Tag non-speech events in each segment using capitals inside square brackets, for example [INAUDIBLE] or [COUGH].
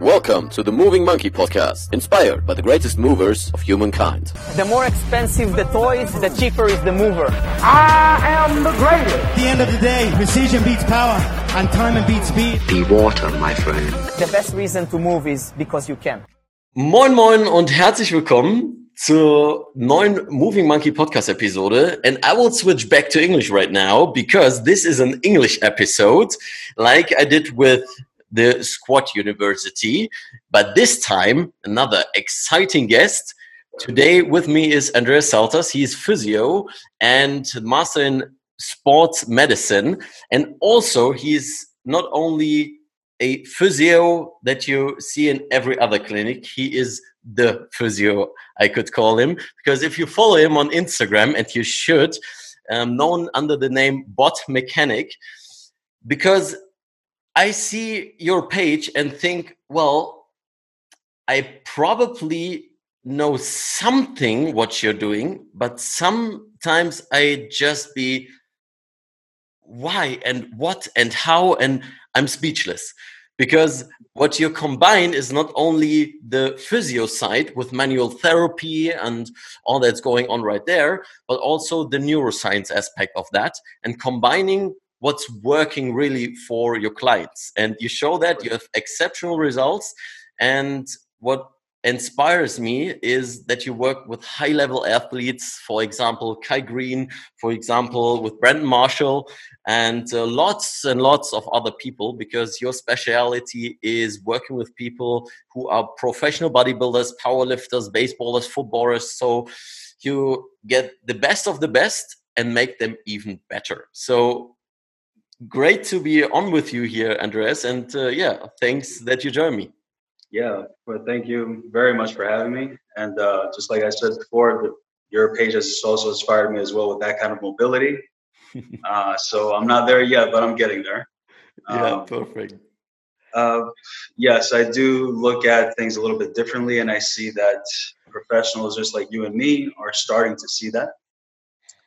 Welcome to the Moving Monkey podcast, inspired by the greatest movers of humankind. The more expensive the toys, the cheaper is the mover. I am the greatest. At the end of the day, precision beats power, and time beats speed. Be water, my friend. The best reason to move is because you can. Moin Moin und herzlich willkommen zur neuen Moving Monkey Podcast Episode. And I will switch back to English right now because this is an English episode, like I did with the Squat University. But this time, another exciting guest. Today with me is Andreas Saltas. He's physio and master in sports medicine. And also, he's not only a physio that you see in every other clinic, he is the physio, I could call him. Because if you follow him on Instagram, and you should, um, known under the name Bot Mechanic, because I see your page and think, well, I probably know something what you're doing, but sometimes I just be why and what and how and I'm speechless. Because what you combine is not only the physio side with manual therapy and all that's going on right there, but also the neuroscience aspect of that. And combining what's working really for your clients. And you show that you have exceptional results. And what inspires me is that you work with high level athletes for example kai Greene, for example with brandon marshall and uh, lots and lots of other people because your specialty is working with people who are professional bodybuilders powerlifters baseballers footballers. So you get the best of the best and make them even better. So great to be on with you here, Andreas. And uh, yeah, thanks that you joined me. Yeah, well, thank you very much for having me. And uh, just like I said before, the, your page has also inspired me as well with that kind of mobility. [LAUGHS] uh, so I'm not there yet, but I'm getting there. Yeah, um, perfect. Uh, yes, I do look at things a little bit differently, and I see that professionals just like you and me are starting to see that.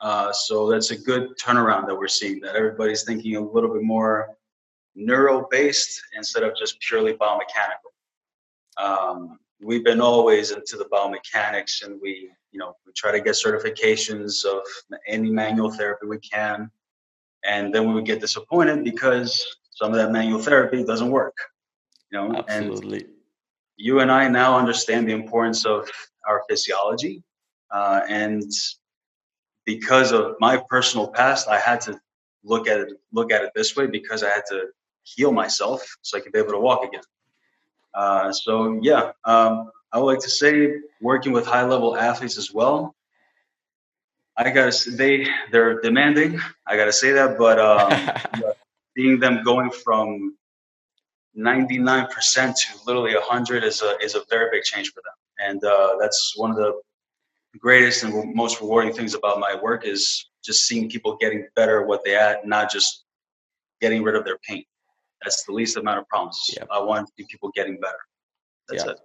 Uh, so that's a good turnaround that we're seeing. That everybody's thinking a little bit more neuro-based instead of just purely biomechanical. Um, we've been always into the biomechanics, and we, you know, we try to get certifications of any manual therapy we can, and then we would get disappointed because some of that manual therapy doesn't work. You know, absolutely. And you and I now understand the importance of our physiology, uh, and because of my personal past, I had to look at it look at it this way because I had to heal myself so I could be able to walk again. Uh, so yeah, um, I would like to say working with high level athletes as well. I gotta say, they they're demanding. I gotta say that, but um, [LAUGHS] seeing them going from 99% to literally 100 is a is a very big change for them, and uh, that's one of the greatest and most rewarding things about my work is just seeing people getting better at what they at, not just getting rid of their pain. That's the least amount of problems. Yep. I want to see people getting better. That's yeah. it.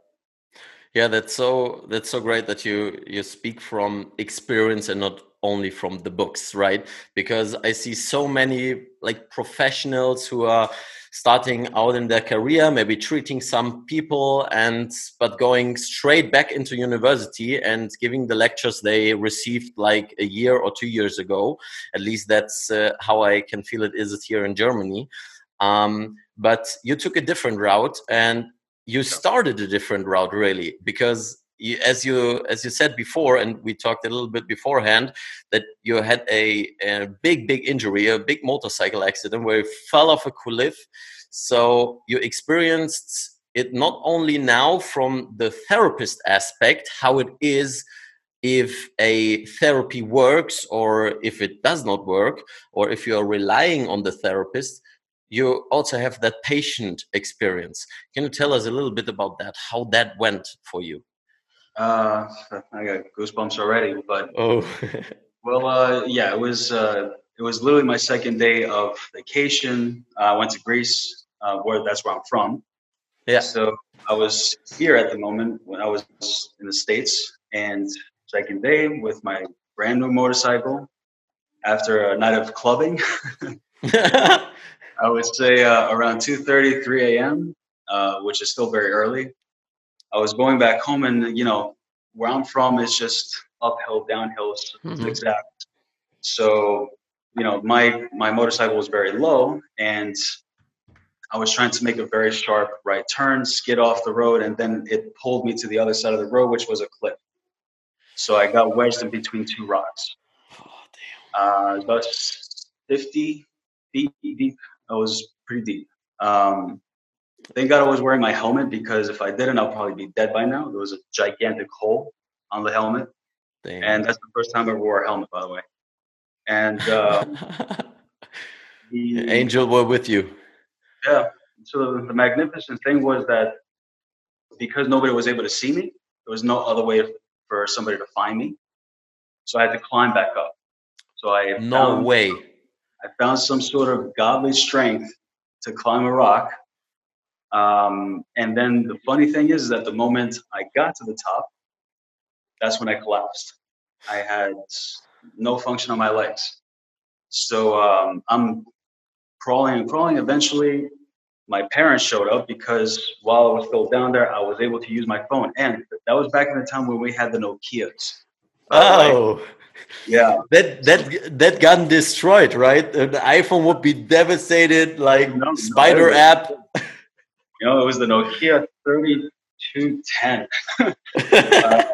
Yeah, that's so that's so great that you you speak from experience and not only from the books, right? Because I see so many like professionals who are starting out in their career, maybe treating some people and but going straight back into university and giving the lectures they received like a year or two years ago. At least that's uh, how I can feel it is it here in Germany. Um, but you took a different route and you started a different route really because you, as you as you said before and we talked a little bit beforehand that you had a, a big big injury a big motorcycle accident where you fell off a cliff. So you experienced it not only now from the therapist aspect how it is if a therapy works or if it does not work or if you are relying on the therapist you also have that patient experience. Can you tell us a little bit about that how that went for you uh, I got goosebumps already. But oh, [LAUGHS] well, uh, yeah, it was uh, it was literally my second day of vacation. I went to Greece, uh, where that's where I'm from. Yeah. So I was here at the moment when I was in the states, and second day with my brand new motorcycle after a night of clubbing. [LAUGHS] [LAUGHS] I would say uh, around 2:30, 3 a.m. uh, which is still very early. I was going back home, and you know where I'm from is just uphill, downhill, Mhm. zigzag. So you know my my motorcycle was very low, and I was trying to make a very sharp right turn, skid off the road, and then it pulled me to the other side of the road, which was a cliff. So I got wedged in between two rocks. Oh, damn. Uh, about 50 feet deep. I was pretty deep. Um, thank God I was wearing my helmet because if I didn't, I'll probably be dead by now. There was a gigantic hole on the helmet, Damn. and that's the first time I ever wore a helmet, by the way. And uh, [LAUGHS] the, Angel were with you. yeah, so the, the magnificent thing was that because nobody was able to see me, there was no other way for somebody to find me. So I had to climb back up. So I No found- way. I found some sort of godly strength to climb a rock. Um, and then the funny thing is that the moment I got to the top, that's when I collapsed. I had no function on my legs. So um, I'm crawling and crawling. Eventually, my parents showed up because while I was still down there, I was able to use my phone. And that was back in the time when we had the Nokias. by the way. Oh, yeah. that that that got destroyed, right? The iPhone would be devastated, like No, no, Spider it- app. [LAUGHS] You know, it was the Nokia 3210. [LAUGHS] Uh,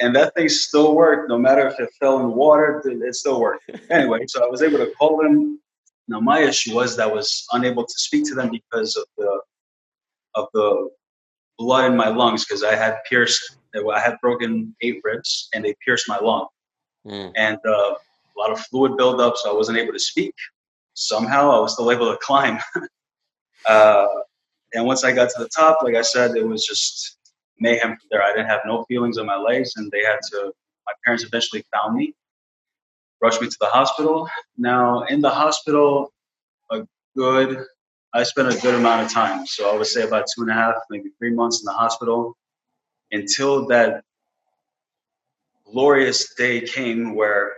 and that thing still worked, no matter if it fell in the water, it it still worked. Anyway, so I was able to call them. Now, my issue was that I was unable to speak to them because of the of the blood in my lungs, because I had pierced, I had broken eight ribs, and they pierced my lung, Mm. and uh, a lot of fluid buildup, so I wasn't able to speak. Somehow, I was still able to climb. [LAUGHS] uh, and once I got to the top, like I said, it was just mayhem from there. I didn't have no feelings on my legs, and they had to. My parents eventually found me, rushed me to the hospital. Now in the hospital, a good. I spent a good amount of time, so I would say about two and a half, maybe three months in the hospital, until that glorious day came where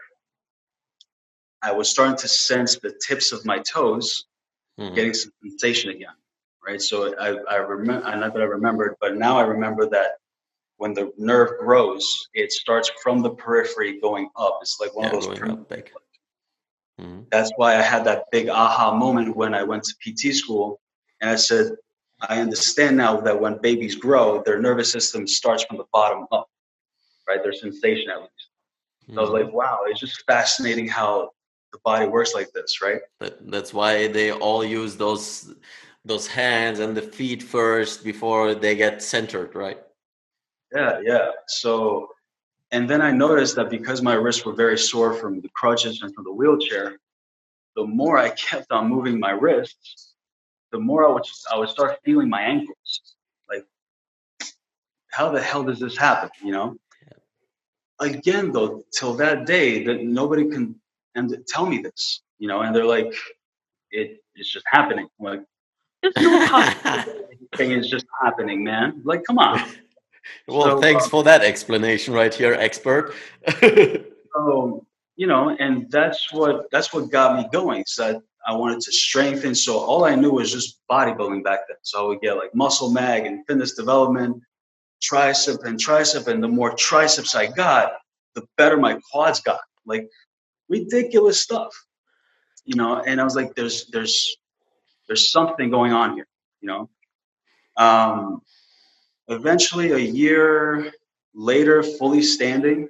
I was starting to sense the tips of my toes Mm. getting some sensation again, right? So I, I remember, not that I remembered, but now I remember that when the nerve grows, it starts from the periphery going up. It's like one Yeah, of those. going up back. Mhm. That's why I had that big aha moment when I went to PT school, and I said, I understand now that when babies grow, their nervous system starts from the bottom up, right? Their sensation at least. So I was like, wow, it's just fascinating how the body works like this, right? That, that's why they all use those those hands and the feet first before they get centered, right? Yeah, yeah. So, and then I noticed that because my wrists were very sore from the crutches and from the wheelchair, the more I [LAUGHS] kept on moving my wrists, the more I would I would start feeling my ankles. Like, how the hell does this happen? You know. Again, though, till that day, that nobody can and tell me this. You know, and they're like, it it's just happening. I'm like, there's no thing is just happening, man. Like, come on. well, So, thanks uh, for that explanation right here, expert. [LAUGHS] so you know and that's what that's what got me going so I, I wanted to strengthen so all i knew was just bodybuilding back then so i would get like muscle mag and fitness development tricep and tricep and the more triceps i got the better my quads got like ridiculous stuff you know and i was like there's there's there's something going on here you know um eventually a year later fully standing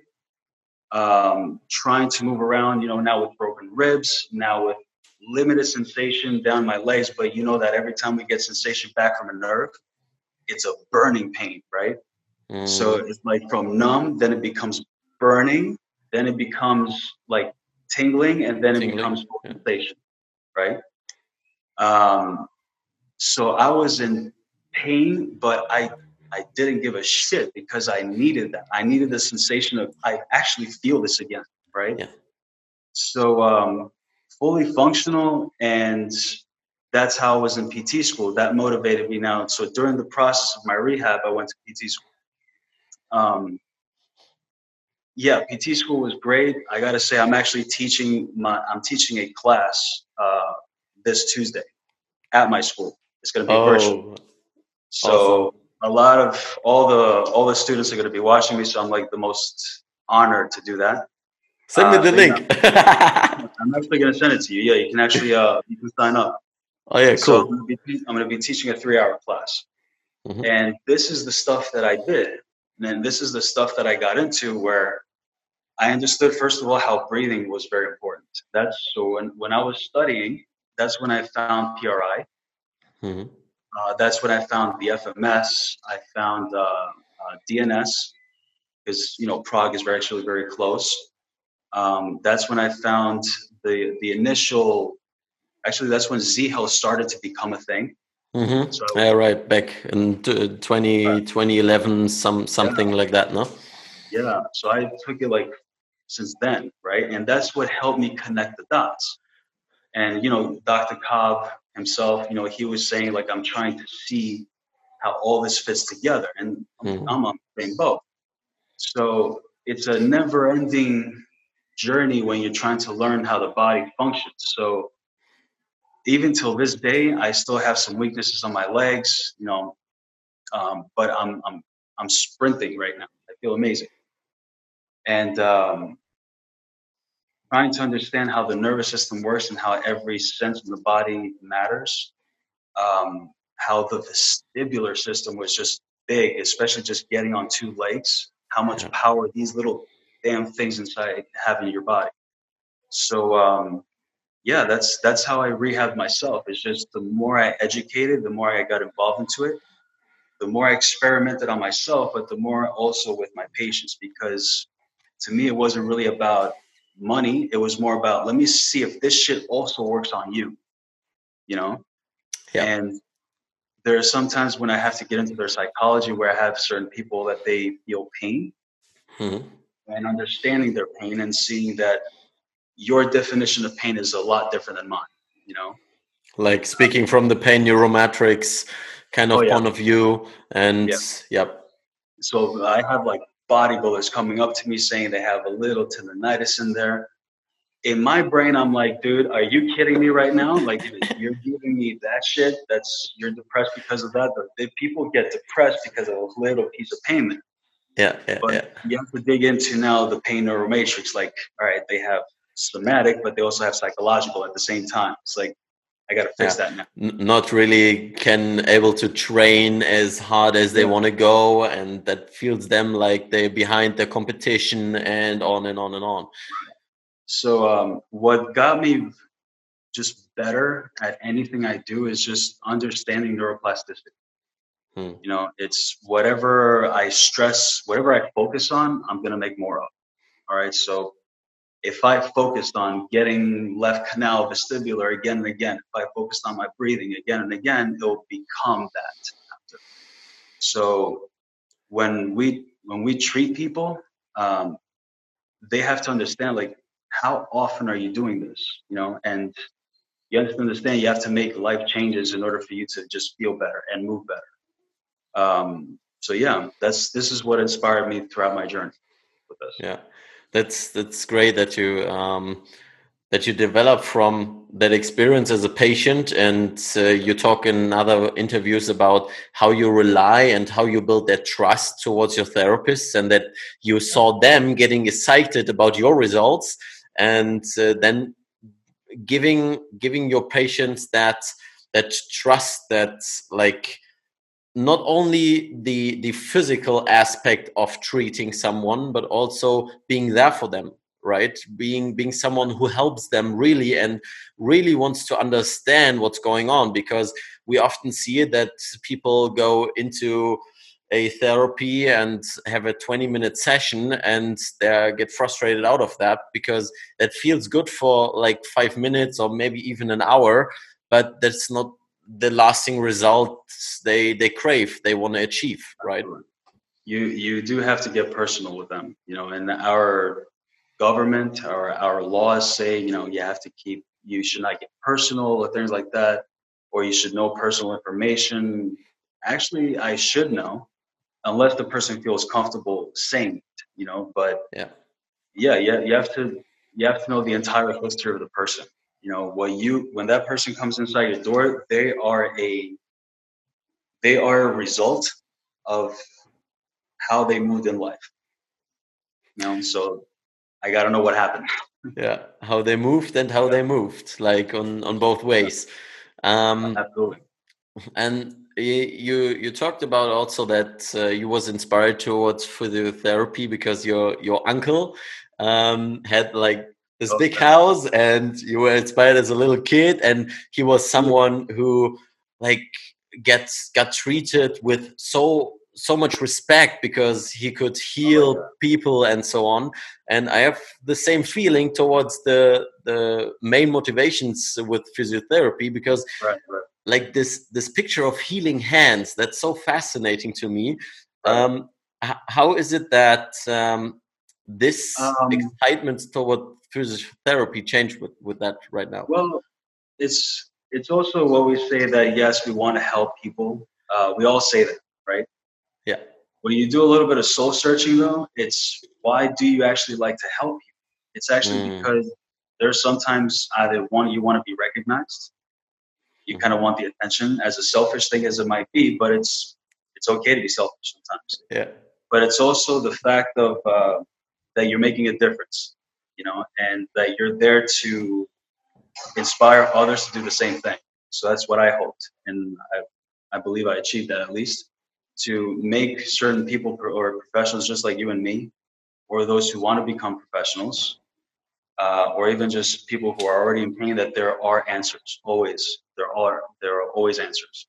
um, trying to move around, you know, now with broken ribs, now with limited sensation down my legs. But you know that every time we get sensation back from a nerve, it's a burning pain, right? So Mm. it's like from numb, then it becomes burning, then it becomes like tingling, and then it Tingling, becomes yeah. sensation, right? Um, so I was in pain, but I I didn't give a shit because I needed that. I needed the sensation of I actually feel this again, right? Yeah. So um, fully functional, and that's how I was in PT school. That motivated me now. So during the process of my rehab, I went to PT school. Um, yeah, PT school was great. I got to say, I'm actually teaching my I'm teaching a class uh, this Tuesday at my school. It's going to be virtual. Oh, So Awesome. a lot of all the all the students are going to be watching me. So I'm like the most honored to do that. Send me Uh, the link. [LAUGHS] I'm actually going to send it to you. Yeah, you can actually uh you can sign up. oh yeah, So cool. I'm gonna be, I'm gonna be teaching a three hour class. Mhm. And this is the stuff that I did. And this is the stuff that I got into where I understood, first of all, how breathing was very important. That's so when, when I was studying, that's when I found PRI. Mhm. Uh, that's when I found the FMS. I found uh, uh, DNS because you know Prague is very, actually very close. Um, that's when I found the the initial. Actually, that's when Z Health started to become a thing. Mhm. So Yeah, right. Back in t- 20, 2011, some something like that, no? yeah, so I took it like since then, right? And that's what helped me connect the dots. And you know, Dr. Cobb himself, you know, he was saying like I'm trying to see how all this fits together, and I'm, Mhm. I'm on the same boat. So it's a never-ending journey when you're trying to learn how the body functions. So even till this day, I still have some weaknesses on my legs, you know, um, but I'm I'm I'm sprinting right now. I feel amazing, and um, trying to understand how the nervous system works and how every sense of the body matters. Um, how the vestibular system was just big, especially just getting on two legs. How much Yeah. power these little damn things inside have in your body. So um, yeah, that's that's how I rehabbed myself. It's just the more I educated, the more I got involved into it, the more I experimented on myself, but the more also with my patients because to me it wasn't really about money. It was more about let me see if this shit also works on you. You know? Yeah. And there are sometimes when I have to get into their psychology where I have certain people that they feel pain Mhm. and understanding their pain and seeing that your definition of pain is a lot different than mine, you know? Like speaking from the pain neuromatrix kind of Oh, yeah. point of view, and Yeah. yep, So I have like bodybuilders coming up to me saying they have a little tendonitis in there. In my brain, I'm like, dude, are you kidding me right now? Like, [LAUGHS] you're giving me that shit. That's you're depressed because of that. But if people get depressed because of a little piece of payment. yeah, yeah, but yeah. you have to dig into now the pain neuromatrix. Like, all right, they have somatic, but they also have psychological at the same time. It's like I got to fix that now. Not really can able to train as hard as they Yeah. want to go and that feels them like they're behind the competition and on and on and on So um, what got me just better at anything I do is just understanding neuroplasticity. Hmm. You know, it's whatever I stress, whatever I focus on, I'm gonna make more of. All right. So if I focused on getting left canal vestibular again and again, if I focused on my breathing again and again, it'll become that. So when we when we treat people, um, they have to understand like how often are you doing this you know? And you have to understand you have to make life changes in order for you to just feel better and move better. Um, so yeah that's this is what inspired me throughout my journey with this. Yeah that's that's great that you um that you develop from that experience as a patient and uh, you talk in other interviews about how you rely and how you build that trust towards your therapists and that you saw them getting excited about your results and uh, then giving giving your patients that that trust that like not only the the physical aspect of treating someone but also being there for them right? Being being someone who helps them really and really wants to understand what's going on because we often see it that people go into a therapy and have a 20 minute session and they get frustrated out of that because that feels good for like 5 minutes or maybe even an hour but that's not the lasting results they they crave they want to achieve right? You you do have to get personal with them you know and our government or our laws say you know you have to keep you should not get personal or things like that or you should know personal information. Actually i should know unless the person feels comfortable saying it you know but yeah. yeah yeah you have to you have to know the entire history of the person you know what you when that person comes inside your door they are a they are a result of how they moved in life. You know, so I got to know what happened. [LAUGHS] yeah, how they moved and how they moved, like on on both ways. Um, Absolutely. And you you talked about also that uh, you was inspired towards physiotherapy because your your uncle um, had like this Oh, big house and you were inspired as a little kid and he was someone who like gets got treated with so so much respect because he could heal God. people and so on and i have the same feeling towards the the main motivations with physiotherapy because Right, right. like this this picture of healing hands that's so fascinating to me Right. um how is it that um this Um, excitement toward physiotherapy changed with with that right now Well, it's it's also what we say that yes, we want to help people. Uh, we all say that, right? yeah When you do a little bit of soul searching, though, it's why do you actually like to help people? It's actually Mm. because there's sometimes either one you want to be recognized, you Mhm. kind of want the attention, as a selfish thing as it might be, but it's it's okay to be selfish sometimes. yeah But it's also the fact of uh, that you're making a difference, you know, and that you're there to inspire others to do the same thing. So that's what I hoped, and I, I believe I achieved that at least to make certain people or professionals just like you and me, or those who want to become professionals, uh, or even just people who are already in pain, that there are answers. Always, there are there are always answers.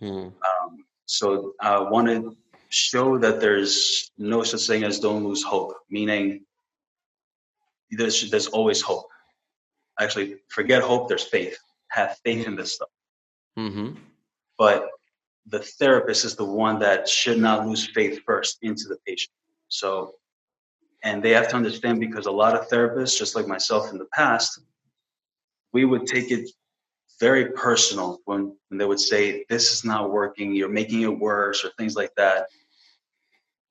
Hmm. Um, so I want to show that there's no such thing as don't lose hope, meaning there's, there's always hope. Actually, forget hope, there's faith. Have faith in this stuff. hmm But the therapist is the one that should not lose faith first into the patient. So, and they have to understand because a lot of therapists, just like myself in the past, we would take it very personal when, when they would say, This is not working, you're making it worse, or things like that.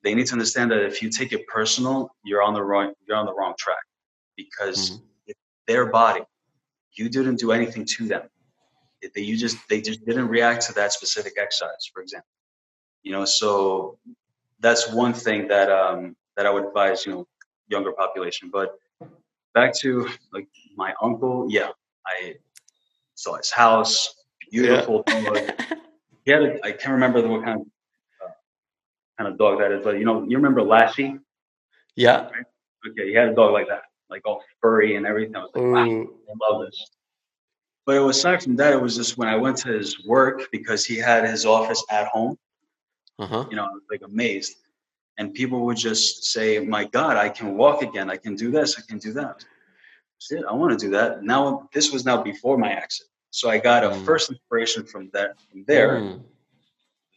They need to understand that if you take it personal, you're on the wrong you're on the wrong track because Mhm. it's their body. You didn't do anything to them. It- They, you just they just didn't react to that specific exercise, for example. You know, so that's one thing that um, that I would advise, you know, younger population. But back to like my uncle, yeah, I saw his house, beautiful. dog. [LAUGHS] He had a, I can't remember the, what kind of uh, kind of dog that is, but you know, you remember Lassie? yeah Okay, he had a dog like that, like all furry and everything. I was like, wow. I love this. But it was aside from that, it was just when I went to his work because he had his office at home, uh-huh you know, I was like amazed. And people would just say, My God, I can walk again, I can do this, I can do that. Shit, I want to do that. Now this was now before my accident. So I got a Mm. first inspiration from that from there. Mm.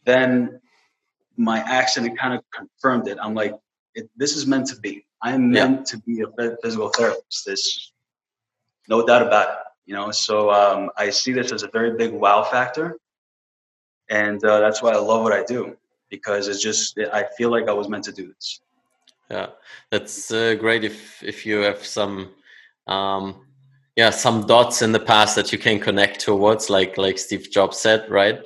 Then my accident kind of confirmed it. I'm like, it, this is meant to be. I'm Yeah. meant to be a physical therapist. This, no doubt about it. You know, so um, I see this as a very big wow factor, and uh, that's why I love what I do because it's just I feel like I was meant to do this. Yeah, that's uh, great if if you have some, um, yeah, some dots in the past that you can connect towards, like like Steve Jobs said, right?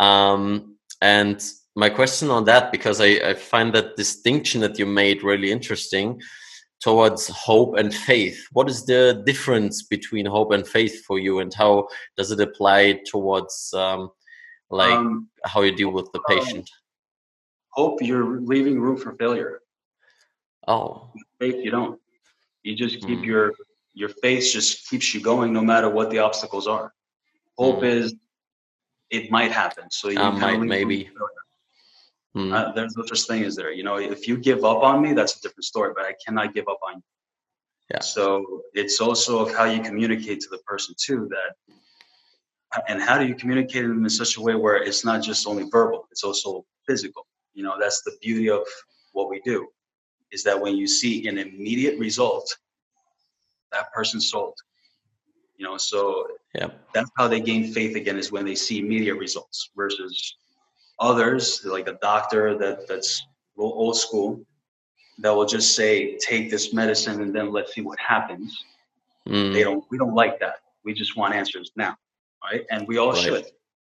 Um, and my question on that, because I, I find that distinction that you made really interesting towards hope and faith. What is the difference between hope and faith for you, and how does it apply towards um, like Um, how you deal with the patient? hope you're leaving room for failure. Oh, Faith, you don't. You just keep Mm. your your faith just keeps you going no matter what the obstacles are. Hope Mm. is it might happen. So you Uh, might, maybe. failure. Hmm. Uh, there's no such thing as there. You know, if you give up on me, that's a different story. But I cannot give up on you. Yeah. So it's also of how you communicate to the person too. That and how do you communicate them in such a way where it's not just only verbal; it's also physical. You know, that's the beauty of what we do. Is that when you see an immediate result, that person's sold. You know, so yeah. that's how they gain faith again is when they see immediate results versus others like a doctor that that's real old school that will just say take this medicine and then let's see what happens. Mm. they don't we don't like that. We just want answers now right? And we all Right. should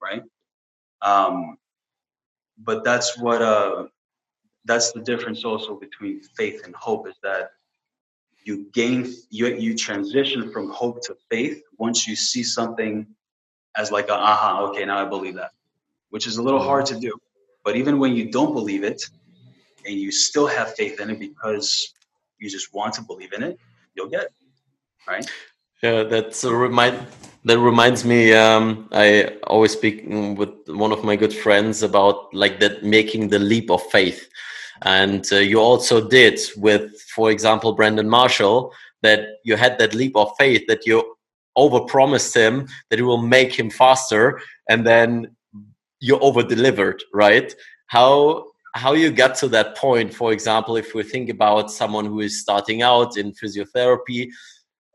right? Um but that's what uh, that's the difference also between faith and hope is that you gain you you transition from hope to faith once you see something as like a aha okay now I believe that, which is a little hard to do. But even when you don't believe it, and you still have faith in it because you just want to believe in it, you'll get it, right? Yeah, that's a remind. That reminds me. Um, I always speak with one of my good friends about like that making the leap of faith, and uh, you also did with, for example, Brandon Marshall. That you had that leap of faith that you overpromised him that it will make him faster, and then you over delivered. Right? How how you got to that point for example if we think about someone who is starting out in physiotherapy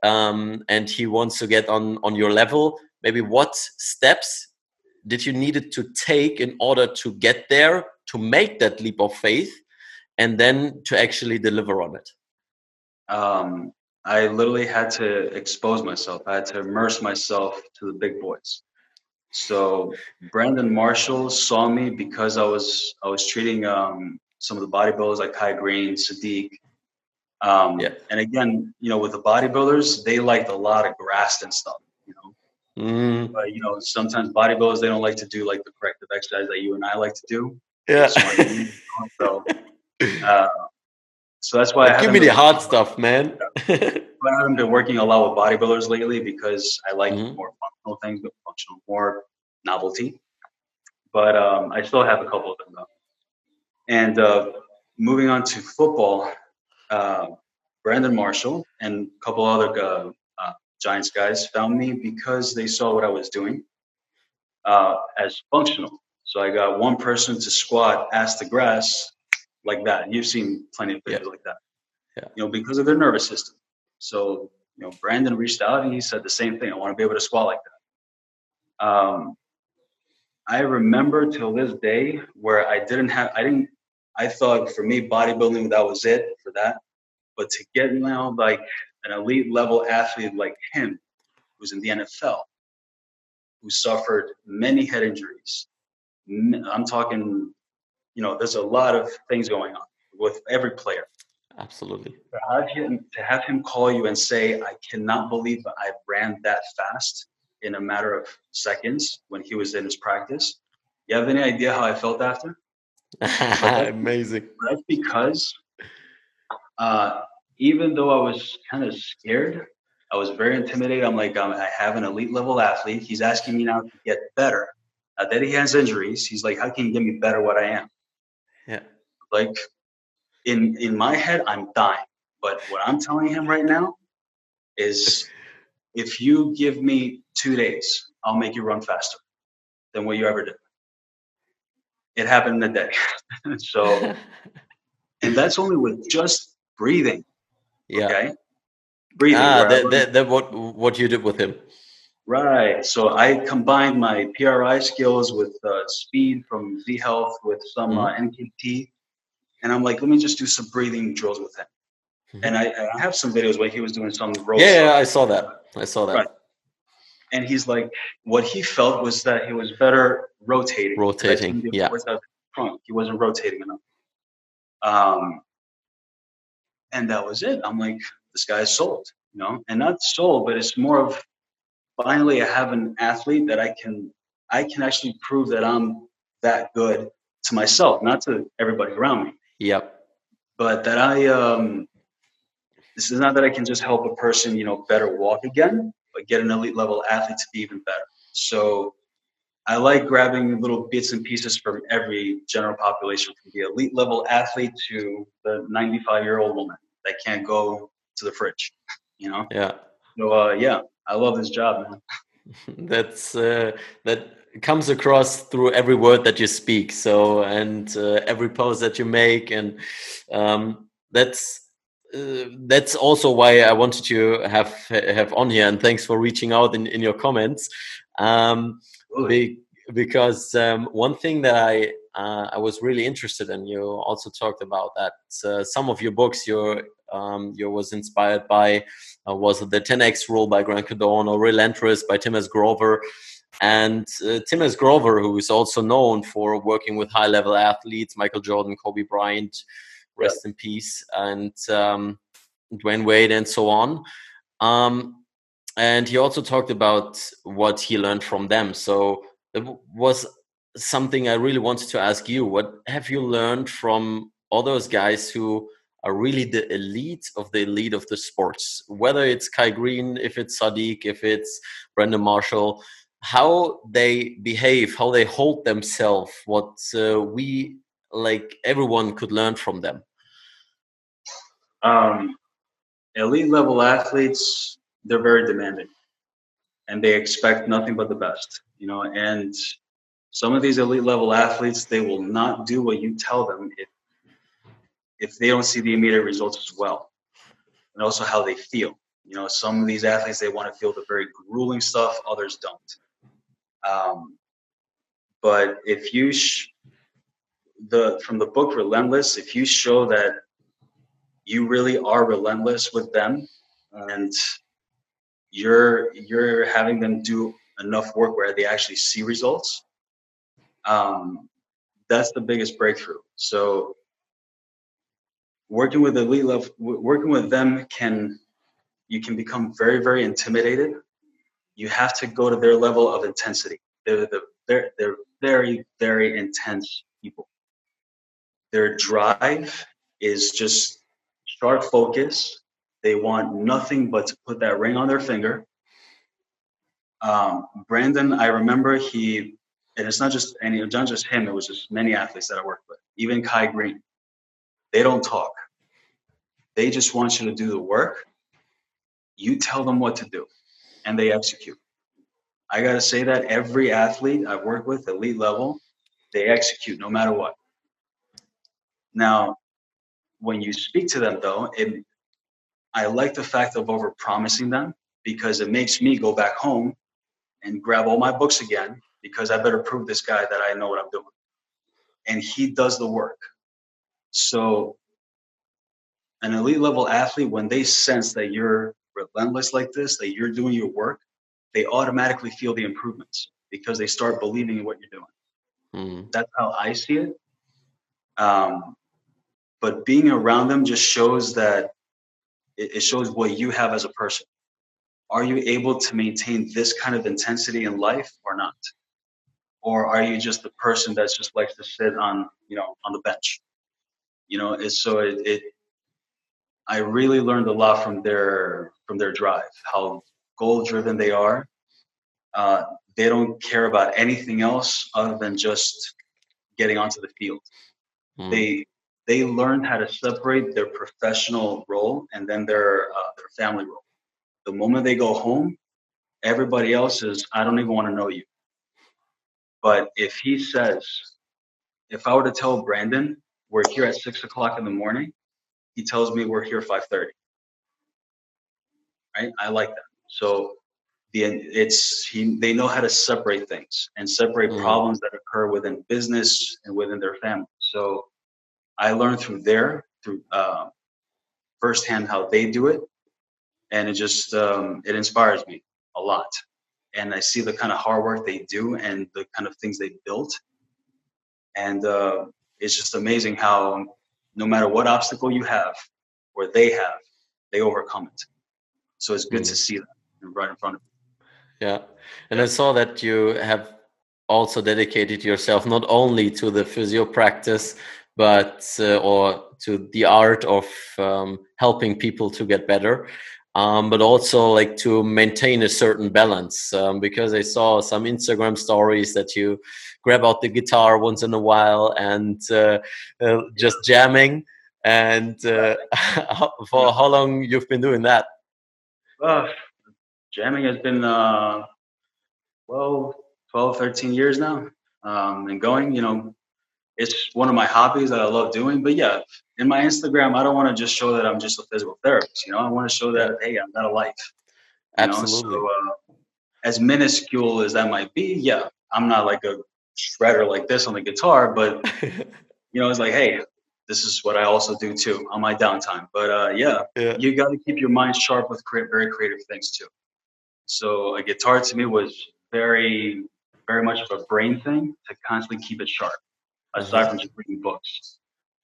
um, and he wants to get on on your level maybe what steps did you needed to take in order to get there to make that leap of faith and then to actually deliver on it um, i literally had to expose myself i had to immerse myself to the big boys so brandon marshall saw me because i was i was treating um, some of the bodybuilders like kai Greene sadik um, Yeah. And again, you know, with the bodybuilders, they liked a lot of grass and stuff. You know, Mm, but you know, sometimes bodybuilders they don't like to do like the corrective exercise that you and I like to do. yeah [LAUGHS] So, uh, so that's why I give me the hard stuff man [LAUGHS] I haven't been working a lot with bodybuilders lately because I like Mhm. more functional things, but functional, more novelty. But um, I still have a couple of them though. And uh, moving on to football, uh, Brandon Marshall and a couple other uh, uh, Giants guys found me because they saw what I was doing uh, as functional. So I got one person to squat ass to grass like that. You've seen plenty of videos Yeah. like that. Yeah. You know, because of their nervous system. So, you know, Brandon reached out and he said the same thing. I want to be able to squat like that. Um, I remember till this day where I didn't have, I didn't, I thought for me, bodybuilding, that was it for that. But to get now like an elite level athlete like him, who's in the NFL, who suffered many head injuries, I'm talking, you know, there's a lot of things going on with every player absolutely to have him to have him call you and say, "I cannot believe I ran that fast in a matter of seconds when he was in his practice." You have any idea how I felt after? [LAUGHS] amazing That's because uh, even though I was kind of scared, I was very intimidated. I'm like, um, I have an elite level athlete. He's asking me now to get better. Now that he has injuries, he's like, how can you get me better what I am? Yeah. Like in in my head i'm dying but what i'm telling him right now is if you give me two days i'll make you run faster than what you ever did. It happened in a day. [LAUGHS] So [LAUGHS] and that's only with just breathing yeah. okay? Breathing ah that, that, that what what you did with him Right. So I combined my PRI skills with uh, speed from Z Health with some uh, NKT, and I'm like, let me just do some breathing drills with him. Mhm. And I, and I have some videos where he was doing some roll. yeah, yeah i saw that i saw that Right. And he's like, what he felt was that he was better rotating. Rotating, Like, yeah. Trunk. He wasn't rotating enough. Um, and that was it. I'm like, this guy's sold, you know, and not sold, but it's more of finally I have an athlete that I can I can actually prove that I'm that good to myself, not to everybody around me, yep but that I um this is not that I can just help a person, you know, better walk again, but get an elite level athlete to be even better. So I like grabbing little bits and pieces from every general population, from the elite level athlete to the 95 year old woman that can't go to the fridge, [LAUGHS] you know. yeah So uh, yeah, I love this job, man. [LAUGHS] that's uh, that comes across through every word that you speak so and uh, every pose that you make and um, that's uh, that's also why I wanted to have have on here and thanks for reaching out in, in your comments um, be, because um, one thing that I uh, I was really interested in you also talked about that uh, some of your books your um, you was inspired by uh, was the 10x rule by Grant Cardone or Relentless by Tim. Grover And uh, Tim. Grover, who is also known for working with high level athletes, Michael Jordan, Kobe Bryant, rest yeah. in peace, and um, Dwyane Wade, and so on. Um, and he also talked about what he learned from them. So it was something I really wanted to ask you. What have you learned from all those guys who are really the elite of the elite of the sports? Whether it's Kai Greene, if it's Sadik, if it's Brandon Marshall, how they behave, how they hold themselves, what uh, we like everyone could learn from them. Um, elite level athletes, they're very demanding, and they expect nothing but the best. You know, and some of these elite level athletes, they will not do what you tell them if if they don't see the immediate results as well, and also how they feel. You know, some of these athletes they want to feel the very grueling stuff, others don't. Um, but if you sh- the from the book Relentless, if you show that you really are relentless with them and you're you're having them do enough work where they actually see results um, that's the biggest breakthrough so working with elite level working with them can you can become very very intimidated you have to go to their level of intensity. They're the they're, they're very very intense people. Their drive is just sharp focus. They want nothing but to put that ring on their finger. Um, Brandon, I remember he, and it's not just any, not just him. It was just many athletes that I worked with. Even Kai Greene, they don't talk. They just want you to do the work. You tell them what to do and they execute. I got to say that every athlete I've worked with, elite level, they execute no matter what. Now, when you speak to them, though, it, I like the fact of over promising them because it makes me go back home and grab all my books again because I better prove this guy that I know what I'm doing. And he does the work. So, an elite level athlete, when they sense that you're relentless like this, that you're doing your work, they automatically feel the improvements because they start believing in what you're doing. Mm. That's how I see it. Um, but being around them just shows that it, it shows what you have as a person. Are you able to maintain this kind of intensity in life or not? Or are you just the person that just likes to sit on, you know, on the bench? You know, it's so it, it I really learned a lot from their from their drive, how goal driven they are. Uh, they don't care about anything else other than just getting onto the field. Mm. They they learn how to separate their professional role and then their uh, their family role. The moment they go home, everybody else is I don't even want to know you. But if he says, if I were to tell Brandon we're here at six o'clock in the morning, he tells me we're here 5.30 right? I like that. So the it's he they know how to separate things and separate mm. problems that occur within business and within their family. So i learned through there through uh, firsthand how they do it. And it just um, it inspires me a lot. And i see the kind of hard work they do and the kind of things they built. And uh, it's just amazing how no matter what obstacle you have or they have, they overcome it. So it's good mm. to see that right in front of you. Yeah. And I saw that you have also dedicated yourself not only to the physio practice, but uh, or to the art of um, helping people to get better. Um, but also like to maintain a certain balance um, because I saw some Instagram stories that you grab out the guitar once in a while and uh, uh, just jamming. And uh, [LAUGHS] for how long you've been doing that? Uh, jamming has been uh, well 12, 13 years now, um, and going. You know, it's one of my hobbies that I love doing. But yeah, in my Instagram, I don't want to just show that I'm just a physical therapist. You know, I want to show that hey, I've got a life. Absolutely. So, uh, as minuscule as that might be, yeah, I'm not like a shredder like this on the guitar, but [LAUGHS] you know, it's like, hey, this is what I also do too on my downtime. But uh, yeah, yeah, you got to keep your mind sharp with create very creative things too. So a guitar to me was very, very much of a brain thing to constantly keep it sharp, aside from just reading books.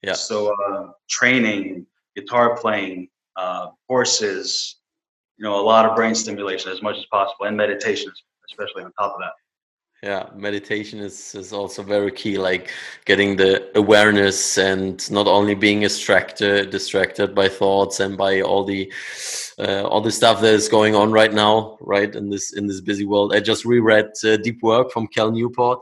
Yeah. So uh, training, guitar playing, uh, horses, you know, a lot of brain stimulation as much as possible, and meditation, especially on top of that. Yeah, meditation is, is also very key, like getting the awareness and not only being distracted distracted by thoughts and by all the uh, all the stuff that is going on right now, right in this in this busy world. I just reread uh, Deep Work from Cal Newport,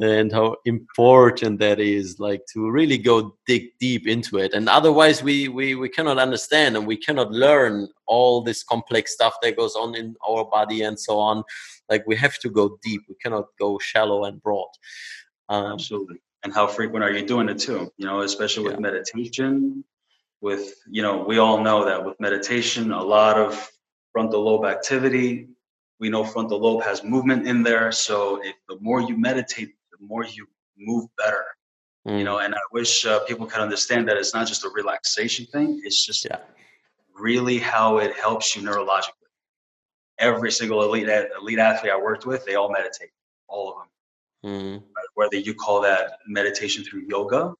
and how important that is like to really go dig deep into it. And otherwise we we we cannot understand and we cannot learn all this complex stuff that goes on in our body and so on. Like we have to go deep. We cannot go shallow and broad. Um, absolutely. And how frequent are you doing it too? You know especially with yeah. meditation with you know we all know that with meditation a lot of frontal lobe activity we know frontal lobe has movement in there. So if the more you meditate the more you move better. Mm. You know, and I wish uh, people could understand that it's not just a relaxation thing. It's just yeah. really how it helps you neurologically. Every single elite elite athlete I worked with, they all meditate, all of them. Mm. Whether you call that meditation through yoga,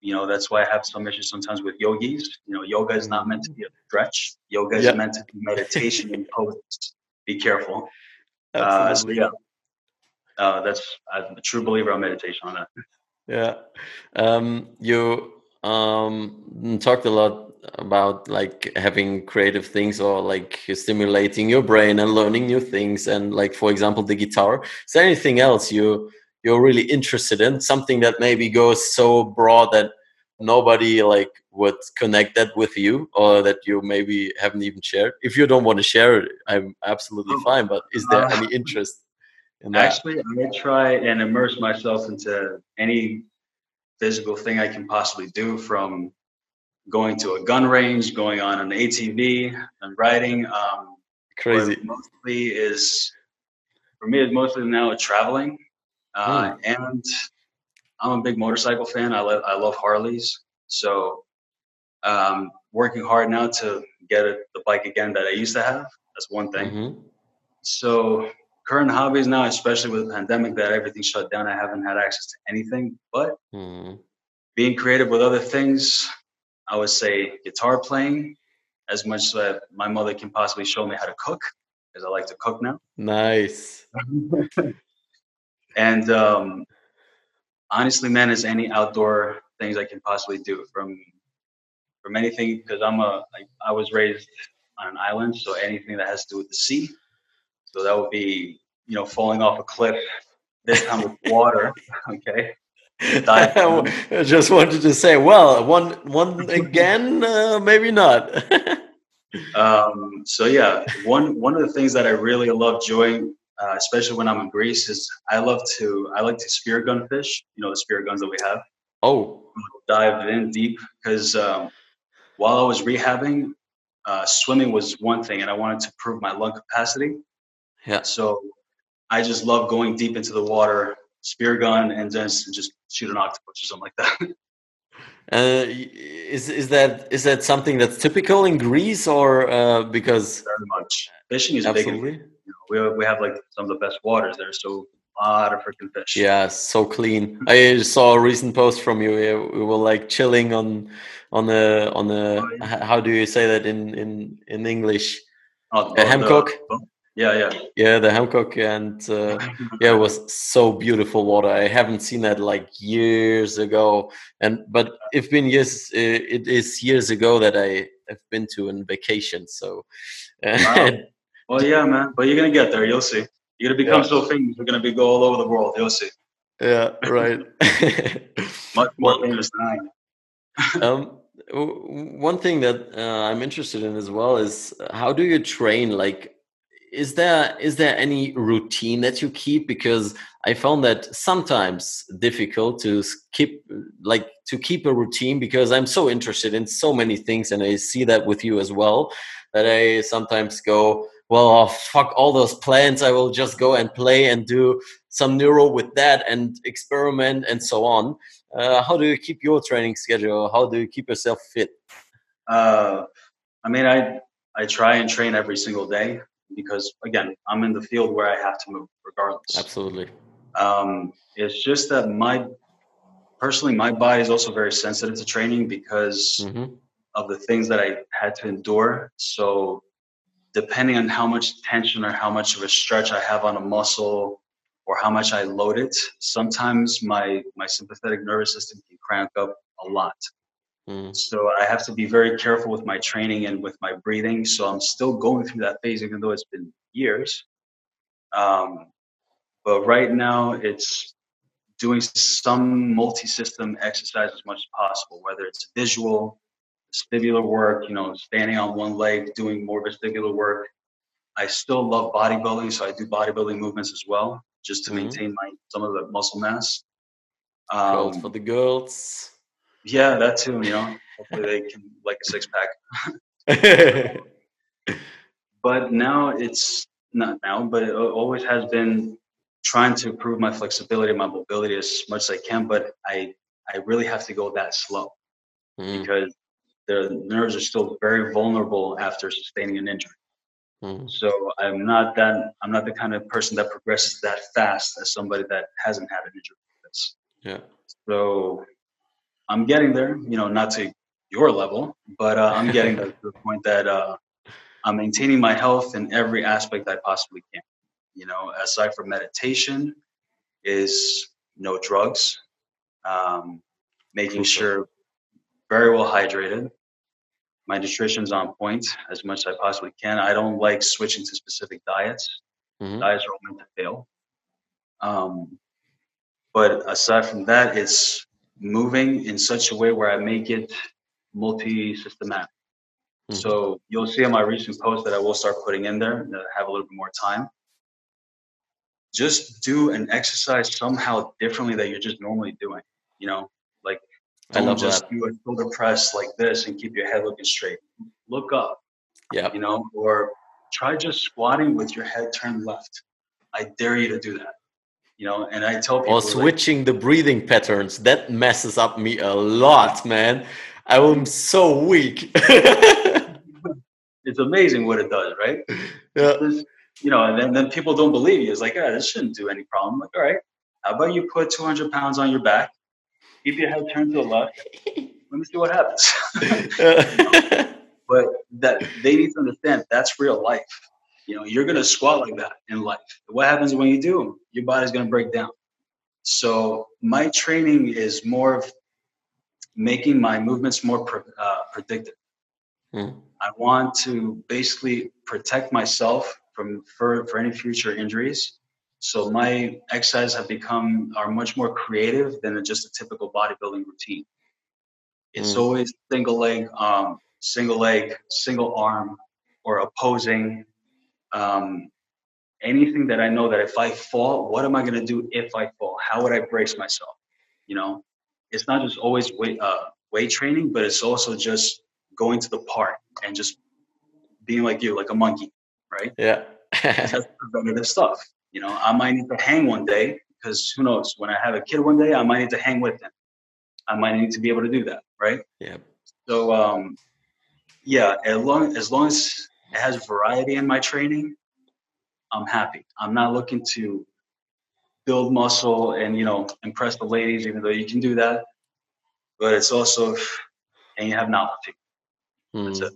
you know that's why I have some issues sometimes with yogis. You know, yoga is not meant to be a stretch. Yoga is meant to be meditation and poses. Be careful. [LAUGHS] Uh, so yeah, uh, that's I'm a true believer on meditation on that. Yeah, um, you um, talked a lot about like having creative things or like stimulating your brain and learning new things and like for example the guitar. Is there anything else you you're really interested in? Something that maybe goes so broad that nobody like would connect that with you or that you maybe haven't even shared if you don't want to share it i'm absolutely oh. fine but is there uh, any interest Actually, I try and immerse myself into any physical thing I can possibly do from going to a gun range, going on an ATV and riding. Um, Crazy. Mostly is for me. It's mostly now traveling, uh, hmm. and I'm a big motorcycle fan. I love I love Harleys, so um, working hard now to get a, the bike again that I used to have. That's one thing. Mm-hmm. So current hobbies now, especially with the pandemic that everything shut down, I haven't had access to anything. But mm. being creative with other things, I would say guitar playing, as much as that my mother can possibly show me how to cook, because I like to cook now. Nice. [LAUGHS] and um, honestly, man, is any outdoor things I can possibly do from from anything because I'm a I, I was raised on an island, so anything that has to do with the sea so that would be, you know, falling off a cliff, this time with water. [LAUGHS] Okay. [LAUGHS] I just wanted to say, well, one one again, uh, maybe not. [LAUGHS] um, so yeah, one one of the things that I really love doing, uh, especially when I'm in Greece, is I love to I like to spear gun fish. You know the spear guns that we have. Oh, dive in deep because um, while I was rehabbing, uh, swimming was one thing, and I wanted to prove my lung capacity. Yeah. So I just love going deep into the water, spear gun, and just just shoot an octopus or something like that. [LAUGHS] Uh, is is that is that something that's typical in Greece or uh, because very much fishing is absolutely. big. You know, we we have like some of the best waters there, so a lot of freaking fish. Yeah, so clean. I saw a recent post from you. We were like chilling on on the on the. Oh. How do you say that in in in English? Oh. The, yeah, yeah, yeah. The Hancock, and uh, yeah, it was so beautiful water. I haven't seen that like years ago, and but it's been years. It is years ago that I have been to on vacation. So, wow. [LAUGHS] well, yeah, man. But you're gonna get there. You'll see. You're gonna become yeah. so famous. You're gonna be go all over the world. You'll see. Yeah, right. [LAUGHS] [LAUGHS] Much more famous than I. um, one thing that uh, I'm interested in as well is how do you train? Like, is there is there any routine that you keep? Because i found that sometimes difficult to keep like to keep a routine because i'm so interested in so many things and i see that with you as well that i sometimes go well oh, fuck all those plans. I will just go and play and do some neuro with that and experiment and so on. Uh, how do you keep your training schedule? How do you keep yourself fit? Uh, i mean i i try and train every single day because again, I'm in the field where I have to move regardless. Absolutely. Um, it's just that my personally, my body is also very sensitive to training because hmm of the things that I had to endure. So, depending on how much tension or how much of a stretch I have on a muscle or how much I load it, sometimes my my sympathetic nervous system can crank up a lot. Mm So I have to be very careful with my training and with my breathing. So I'm still going through that phase, even though it's been years. Um, but right now, it's doing some multi-system exercise as much as possible, whether it's visual, vestibular work, you know, standing on one leg, doing more vestibular work. I still love bodybuilding, so I do bodybuilding movements as well, just to Mhm. maintain my some of the muscle mass. Um, for the girls. Yeah, that too. You know, hopefully they can like a six pack. [LAUGHS] but now it's not now, but it always has been trying to improve my flexibility, my mobility as much as I can. But I, I really have to go that slow Mm, because the nerves are still very vulnerable after sustaining an injury. mm. So I'm not that I'm not the kind of person that progresses that fast as somebody that hasn't had an injury. like. Yeah. So I'm getting there, you know, not to your level, but uh, I'm getting [LAUGHS] to the point that uh, I'm maintaining my health in every aspect I possibly can. You know, aside from meditation, is no drugs, um, making sure very well hydrated. My nutrition's on point as much as I possibly can. I don't like switching to specific diets Mhm. diets are all meant to fail. Um, but aside from that, it's moving in such a way where I make it multi-systematic. Mhm. So you'll see on my recent post that I will start putting in there that I have a little bit more time. Just do an exercise somehow differently that you're just normally doing. You know, like I don't love just that. do a shoulder press like this and keep your head looking straight. Look up Yeah. you know, or try just squatting with your head turned left. I dare you to do that, you know. And I tell people, Or like, switching the breathing patterns. That messes up me a lot, man. I'm so weak. it's amazing what it does, right? [LAUGHS] yeah. You know, and then, then people don't believe you. It's like, yeah, this shouldn't do any problem. like, all right, how about you put 200 pounds on your back, keep your head turned to the left. Let me see what happens. [LAUGHS] [LAUGHS] but that they need to understand that's real life. You know, you're gonna squat like that in life. What happens when you do? Your body's gonna break down. So my training is more of making my movements more pre- uh, predictive. Mm. I want to basically protect myself from for, for any future injuries. So my exercises have become are much more creative than just a typical bodybuilding routine. It's Mm. always single leg, um, single leg, single arm, or opposing. Um, anything that I know that if I fall, what am I going to do if I fall? How would I brace myself? You know, it's not just always weight uh, weight training, but it's also just going to the park and just being like you, like a monkey, right? yeah. That's [LAUGHS] preventative stuff. You know, I might need to hang one day because who knows? When I have a kid one day, I might need to hang with him. I might need to be able to do that, right? yeah. So, um, yeah, as long as long as it has variety in my training, I'm happy. I'm not looking to build muscle and you know impress the ladies, even though you can do that. But it's also and you have novelty. That's Mm. it.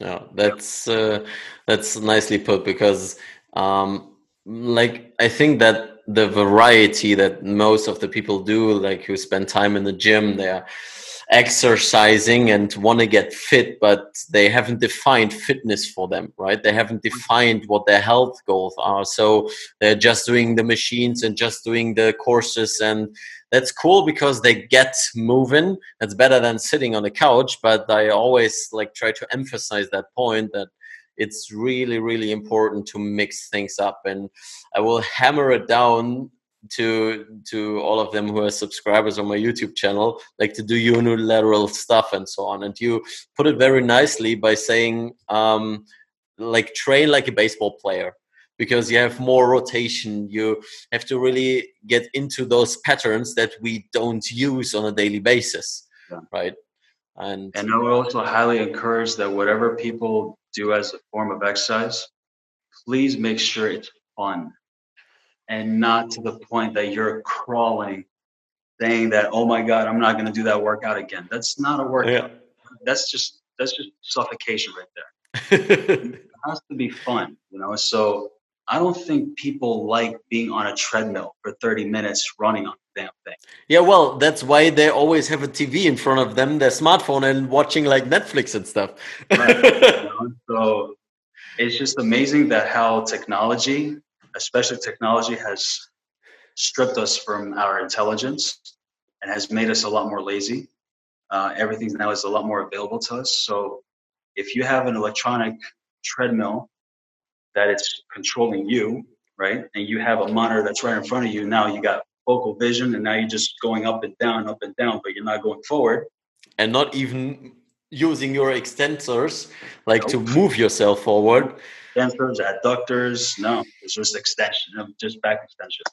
Yeah, that's uh, that's nicely put because, um, like, I think that the variety that most of the people do, like who spend time in the gym, they're exercising and want to get fit, but they haven't defined fitness for them, right? They haven't mm-hmm. defined what their health goals are, so they're just doing the machines and just doing the courses and that's cool because they get moving. That's better than sitting on the couch but i always like try to emphasize that point that it's really really important to mix things up and i will hammer it down to to all of them who are subscribers on my youtube channel like to do unilateral stuff and so on. And you put it very nicely by saying um like train like a baseball player. Because you have more rotation. You have to really get into those patterns that we don't use on a daily basis. Yeah. right? And, And I would also highly encourage that whatever people do as a form of exercise, please make sure it's fun and not to the point that you're crawling, saying that, oh my God, I'm not going to do that workout again. That's not a workout. Yeah. That's just that's just suffocation right there. [LAUGHS] It has to be fun, you know. So I don't think people like being on a treadmill for 30 minutes running on the damn thing. yeah, well, that's why they always have a TV in front of them, their smartphone, and watching like Netflix and stuff. Right. you [LAUGHS] know? So it's just amazing that how technology, especially technology, has stripped us from our intelligence and has made us a lot more lazy. Uh, everything now is a lot more available to us. So if you have an electronic treadmill that it's controlling you, right, and you have a monitor that's right in front of you, now you got focal vision, and now you're just going up and down, up and down, but you're not going forward. and not even using your extensors like to move yourself forward. Sensors, adductors, no, it's just extension, just back extension.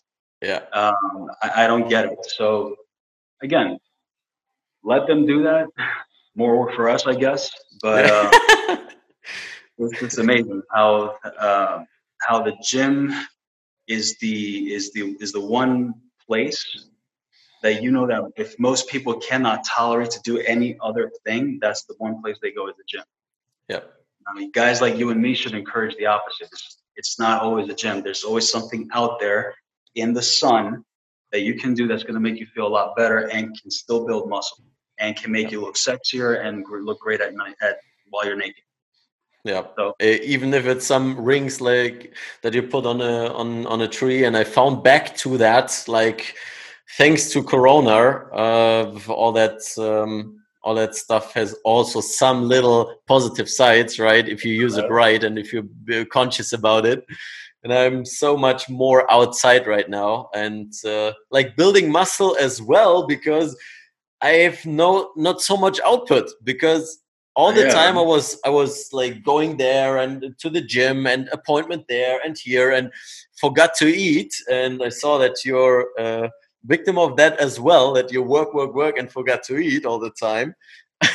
Yeah. um, I, I don't get it. So again, let them do that. [LAUGHS] More work for us, I guess. But uh, [LAUGHS] it's, it's amazing how uh, how the gym is the is the is the one place that you know that if most people cannot tolerate to do any other thing, that's the one place they go is the gym. yeah. I mean, guys like you and me should encourage the opposite. It's, it's not always a gym. There's always something out there in the sun that you can do that's going to make you feel a lot better and can still build muscle and can make you look sexier and look great at night at while you're naked. Yeah. So- even if it's some rings like that you put on a on on a tree, and I found back to that like thanks to Corona, uh, all that um, all that stuff has also some little positive sides, right? If you use it right and if you're conscious about it. And I'm so much more outside right now, and uh, like building muscle as well because I have no not so much output because all the Yeah. time I was I was like going there and to the gym and appointment there and here and forgot to eat and I saw that you're a victim of that as well that you work work work and forgot to eat all the time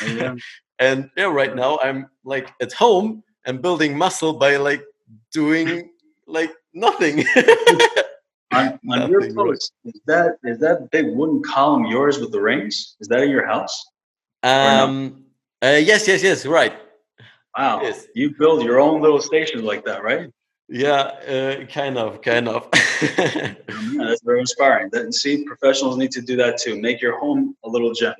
Yeah. [LAUGHS] and yeah right now I'm like at home and building muscle by like doing like nothing [LAUGHS] on, on your post, is that is that big wooden column yours with the rings? Is that in your house? no? um uh, yes yes yes right Wow, Yes. you build your own little station like that, right? Yeah uh, kind of kind of [LAUGHS] Yeah, that's very inspiring. That, see, professionals need to do that too. Make your home a little gym.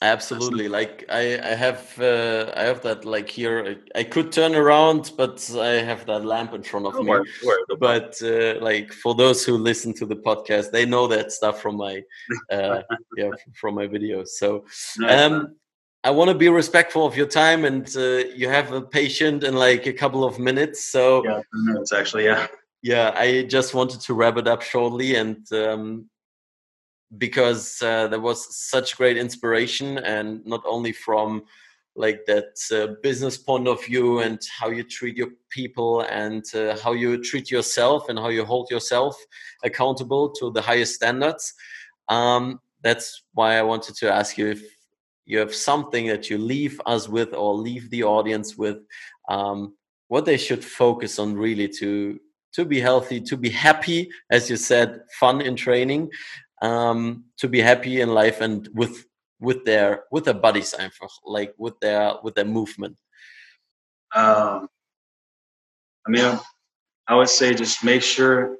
Absolutely. Like I, I have, uh, I have that like here. I, could turn around, but I have that lamp in front of me. worry, don't worry, don't worry. But uh, like for those who listen to the podcast, they know that stuff from my, uh, [LAUGHS] yeah, from my videos. So um, I want to be respectful of your time, and uh, you have a patient in like a couple of minutes. So yeah, it's actually yeah. yeah i just wanted to wrap it up shortly and um, because uh, there was such great inspiration and not only from like that uh, business point of view and how you treat your people and uh, how you treat yourself and how you hold yourself accountable to the highest standards um, that's why i wanted to ask you if you have something that you leave us with or leave the audience with um, what they should focus on really to to be healthy to be happy as you said fun in training um, to be happy in life and with with their with their bodies einfach like with their with their movement Um, I mean, I would say just make sure,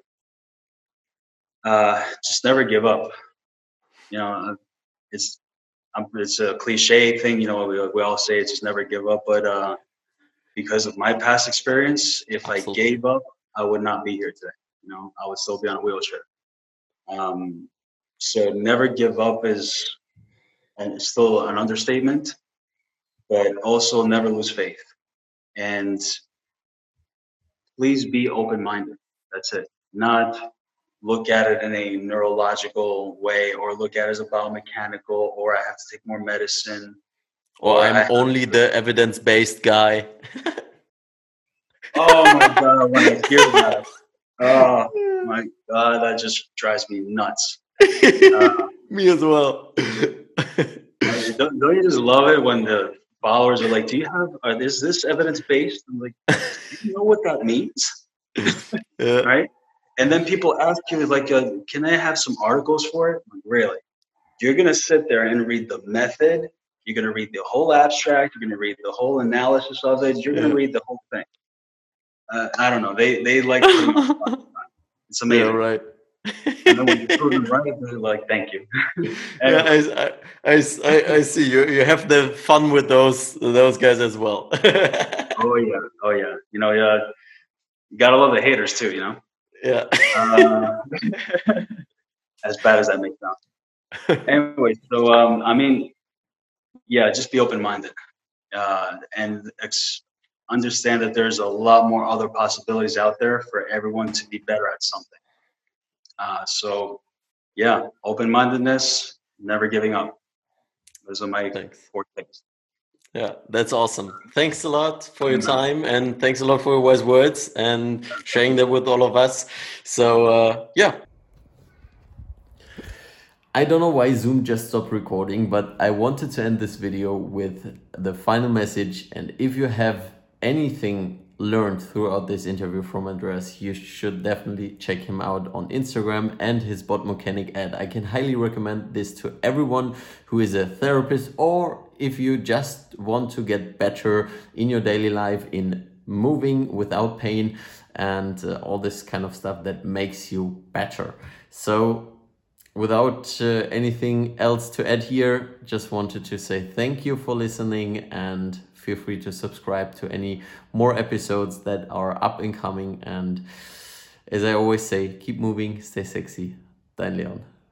uh, just never give up. You know, it's um, it's a cliche thing. You know, we we all say it's just never give up. But uh, because of my past experience, if I gave up, I would not be here today. You know, I would still be on a wheelchair. Um, so never give up is, and it's still an understatement. But also never lose faith and please be open-minded that's it not look at it in a neurological way or look at it as a biomechanical or i have to take more medicine or Or i'm only the evidence-based guy. Oh my god when i [LAUGHS] hear that. Oh my god that just drives me nuts. Uh, [LAUGHS] me as well. [LAUGHS] Don't, don't you just love it when the followers are like do you have are, is this evidence-based? I'm like do you know what that means? Yeah. right? And then people ask you like, uh, "Can I have some articles for it?" Like, really? You're gonna sit there and read the method. You're gonna read the whole abstract. You're gonna read the whole analysis of it. You're gonna Yeah. read the whole thing. Uh, I don't know. They they like it's [LAUGHS] Yeah, amazing. right. And then when you prove them right, they're like, "Thank you." [LAUGHS] yeah, I, I, I, I- I see you. You have the fun with those those guys as well. [LAUGHS] oh yeah, oh yeah. You know, yeah. You gotta love the haters too. You know. Yeah. Uh, [LAUGHS] as bad as that may sound. Anyway, so um, I mean, yeah, just be open minded uh, and ex- understand that there's a lot more other possibilities out there for everyone to be better at something. Uh, so, yeah, open mindedness, never giving up. Those are my Thanks. four things. Yeah, that's awesome. Thanks a lot for your time and thanks a lot for your wise words and sharing that with all of us. So, uh, yeah. I don't know why Zoom just stopped recording, but I wanted to end this video with the final message. And if you have anything learned throughout this interview from Andreas, you should definitely check him out on Instagram and his bot mechanic ad. I can highly recommend this to everyone who is a therapist or if you just want to get better in your daily life in moving without pain and uh, all this kind of stuff that makes you better. So without uh, anything else to add here, just wanted to say thank you for listening and feel free to subscribe to any more episodes that are up and coming. And as I always say, keep moving, stay sexy. Dein Leon.